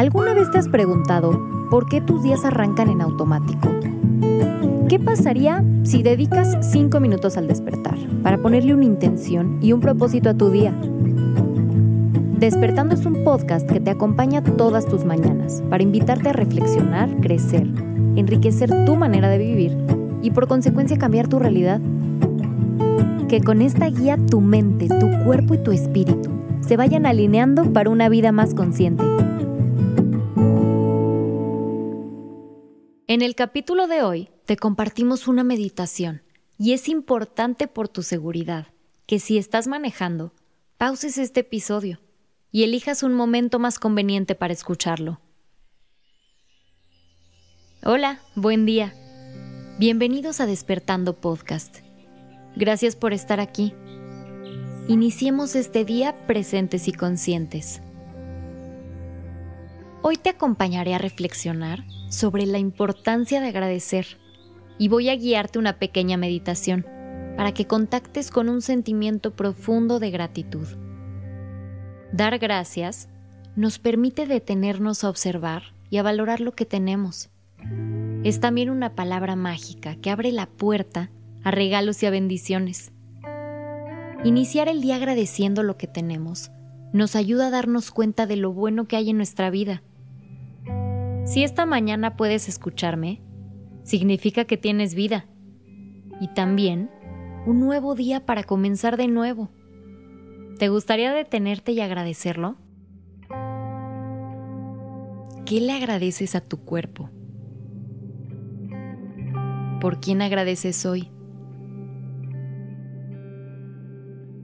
¿Alguna vez te has preguntado por qué tus días arrancan en automático? ¿Qué pasaría si dedicas 5 minutos al despertar para ponerle una intención y un propósito a tu día? Despertando es un podcast que te acompaña todas tus mañanas para invitarte a reflexionar, crecer, enriquecer tu manera de vivir y por consecuencia cambiar tu realidad. Que con esta guía tu mente, tu cuerpo y tu espíritu se vayan alineando para una vida más consciente. En el capítulo de hoy te compartimos una meditación y es importante por tu seguridad que si estás manejando, pauses este episodio y elijas un momento más conveniente para escucharlo. Hola, buen día. Bienvenidos a Despertando Podcast. Gracias por estar aquí. Iniciemos este día presentes y conscientes. Hoy te acompañaré a reflexionar sobre la importancia de agradecer y voy a guiarte una pequeña meditación para que contactes con un sentimiento profundo de gratitud. Dar gracias nos permite detenernos a observar y a valorar lo que tenemos. Es también una palabra mágica que abre la puerta a regalos y a bendiciones. Iniciar el día agradeciendo lo que tenemos nos ayuda a darnos cuenta de lo bueno que hay en nuestra vida si esta mañana puedes escucharme, significa que tienes vida y también un nuevo día para comenzar de nuevo. ¿Te gustaría detenerte y agradecerlo? ¿Qué le agradeces a tu cuerpo? ¿Por quién agradeces hoy?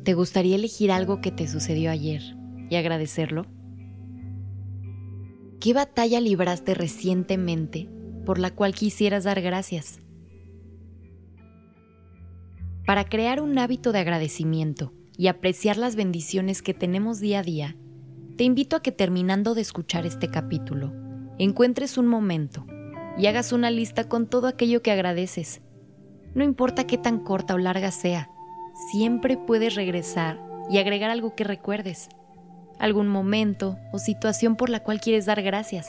¿Te gustaría elegir algo que te sucedió ayer y agradecerlo? ¿Qué batalla libraste recientemente por la cual quisieras dar gracias? Para crear un hábito de agradecimiento y apreciar las bendiciones que tenemos día a día, te invito a que terminando de escuchar este capítulo, encuentres un momento y hagas una lista con todo aquello que agradeces. No importa qué tan corta o larga sea, siempre puedes regresar y agregar algo que recuerdes algún momento o situación por la cual quieres dar gracias,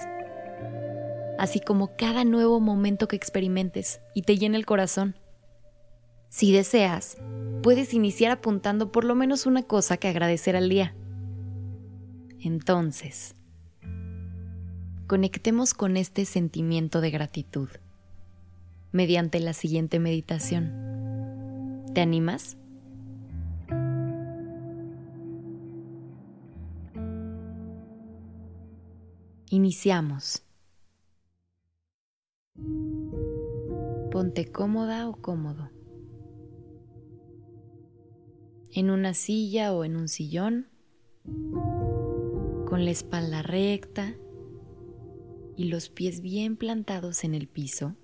así como cada nuevo momento que experimentes y te llene el corazón. Si deseas, puedes iniciar apuntando por lo menos una cosa que agradecer al día. Entonces, conectemos con este sentimiento de gratitud mediante la siguiente meditación. ¿Te animas? Iniciamos. Ponte cómoda o cómodo. En una silla o en un sillón, con la espalda recta y los pies bien plantados en el piso,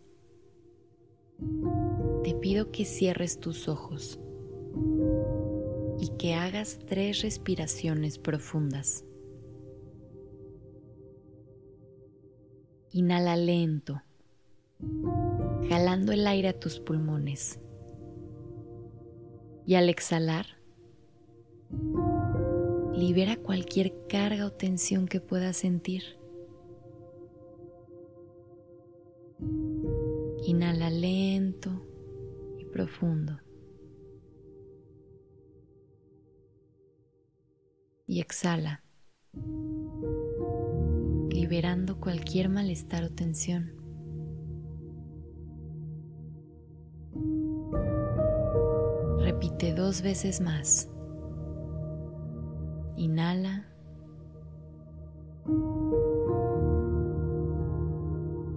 te pido que cierres tus ojos y que hagas tres respiraciones profundas. Inhala lento, jalando el aire a tus pulmones. Y al exhalar, libera cualquier carga o tensión que puedas sentir. Inhala lento y profundo. Y exhala liberando cualquier malestar o tensión. Repite dos veces más. Inhala.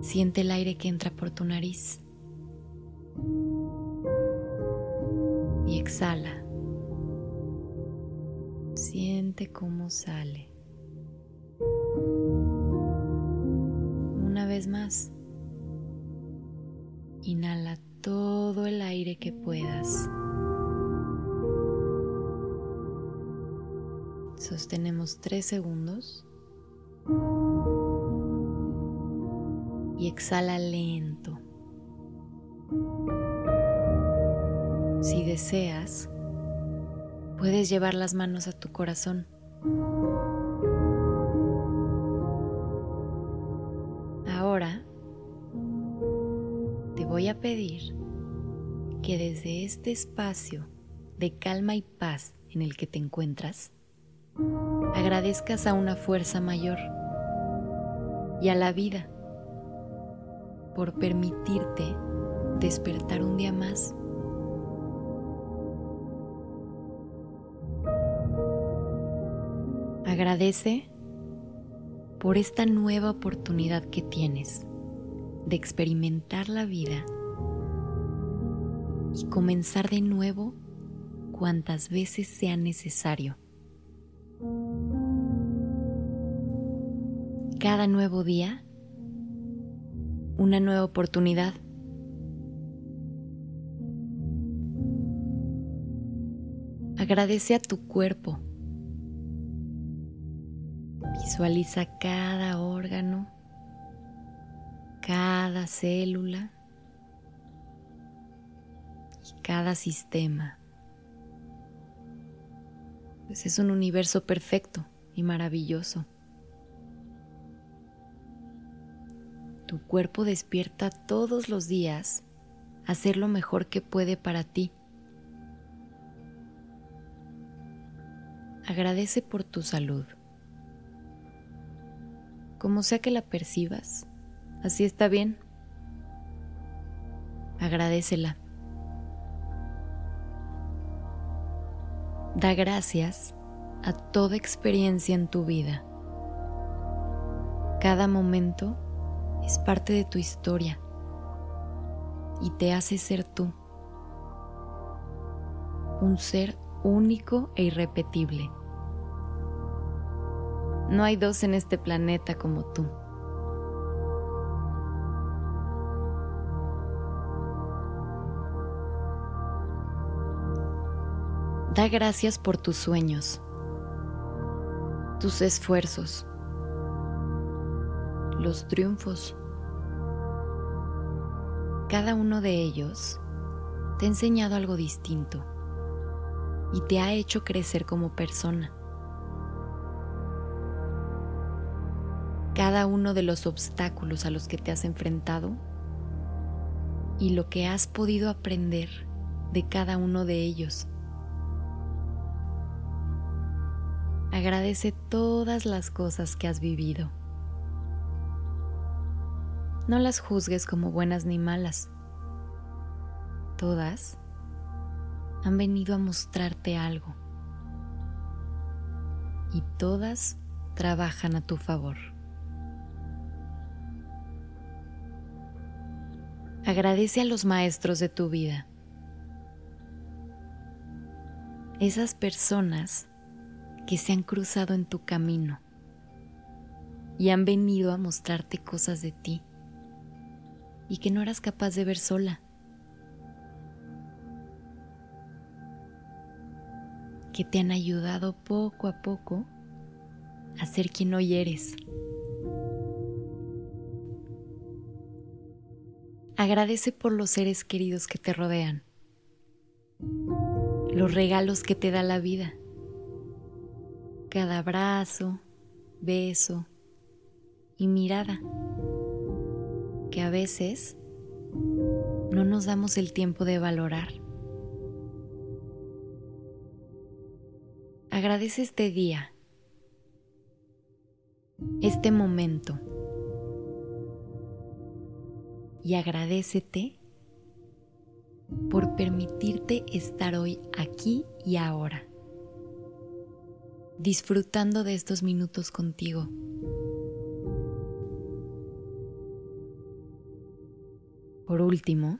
Siente el aire que entra por tu nariz. Y exhala. Siente cómo sale. Más. Inhala todo el aire que puedas. Sostenemos tres segundos. Y exhala lento. Si deseas, puedes llevar las manos a tu corazón a pedir que desde este espacio de calma y paz en el que te encuentras, agradezcas a una fuerza mayor y a la vida por permitirte despertar un día más. Agradece por esta nueva oportunidad que tienes de experimentar la vida y comenzar de nuevo cuantas veces sea necesario. Cada nuevo día, una nueva oportunidad. Agradece a tu cuerpo. Visualiza cada órgano, cada célula cada sistema. Pues es un universo perfecto y maravilloso. Tu cuerpo despierta todos los días a hacer lo mejor que puede para ti. Agradece por tu salud. Como sea que la percibas, así está bien. Agradecela. Da gracias a toda experiencia en tu vida. Cada momento es parte de tu historia y te hace ser tú, un ser único e irrepetible. No hay dos en este planeta como tú. Da gracias por tus sueños, tus esfuerzos, los triunfos. Cada uno de ellos te ha enseñado algo distinto y te ha hecho crecer como persona. Cada uno de los obstáculos a los que te has enfrentado y lo que has podido aprender de cada uno de ellos. Agradece todas las cosas que has vivido. No las juzgues como buenas ni malas. Todas han venido a mostrarte algo. Y todas trabajan a tu favor. Agradece a los maestros de tu vida. Esas personas que se han cruzado en tu camino y han venido a mostrarte cosas de ti y que no eras capaz de ver sola. Que te han ayudado poco a poco a ser quien hoy eres. Agradece por los seres queridos que te rodean, los regalos que te da la vida, cada abrazo, beso y mirada que a veces no nos damos el tiempo de valorar. Agradece este día, este momento y agradecete por permitirte estar hoy aquí y ahora, disfrutando de estos minutos contigo. Por último,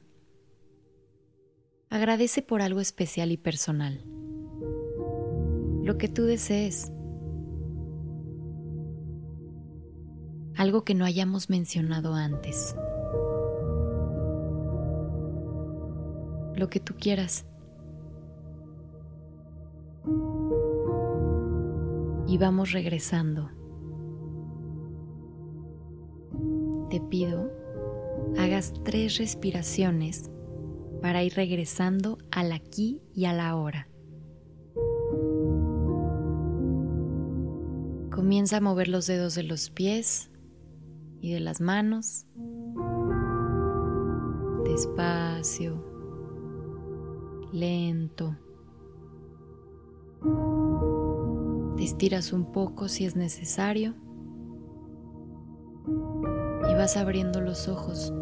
agradece por algo especial y personal. Lo que tú desees. Algo que no hayamos mencionado antes. Lo que tú quieras. Y vamos regresando. Te pido hagas tres respiraciones para ir regresando al aquí y a la hora. Comienza a mover los dedos de los pies y de las manos. despacio, lento. Estiras un poco si es necesario y vas abriendo los ojos.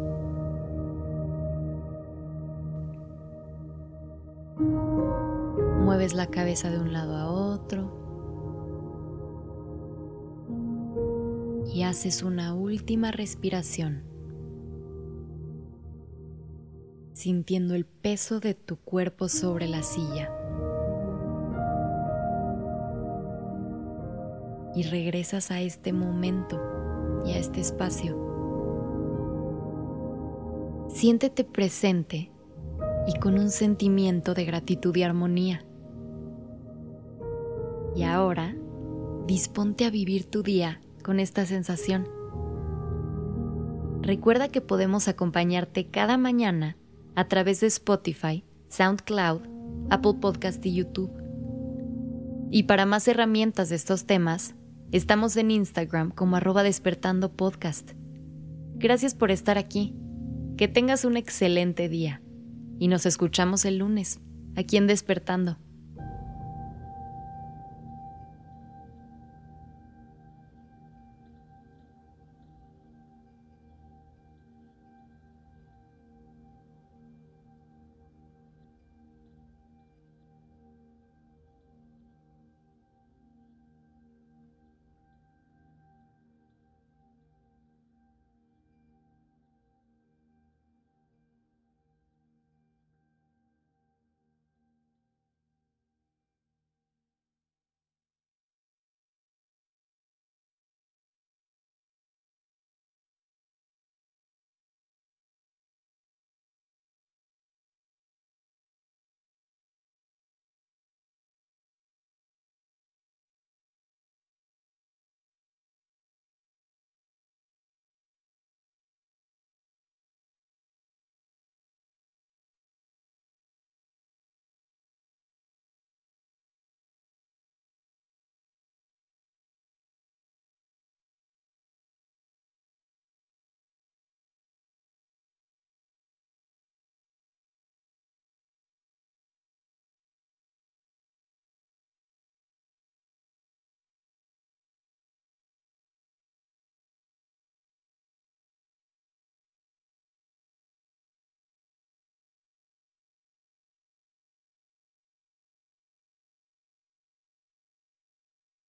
Mueves la cabeza de un lado a otro. Y haces una última respiración, sintiendo el peso de tu cuerpo sobre la silla. Y regresas a este momento y a este espacio. Siéntete presente y con un sentimiento de gratitud y armonía. Y ahora, disponte a vivir tu día con esta sensación. Recuerda que podemos acompañarte cada mañana a través de Spotify, SoundCloud, Apple Podcast y YouTube. Y para más herramientas de estos temas, estamos en Instagram como arroba despertando podcast. Gracias por estar aquí. Que tengas un excelente día y nos escuchamos el lunes, aquí en Despertando.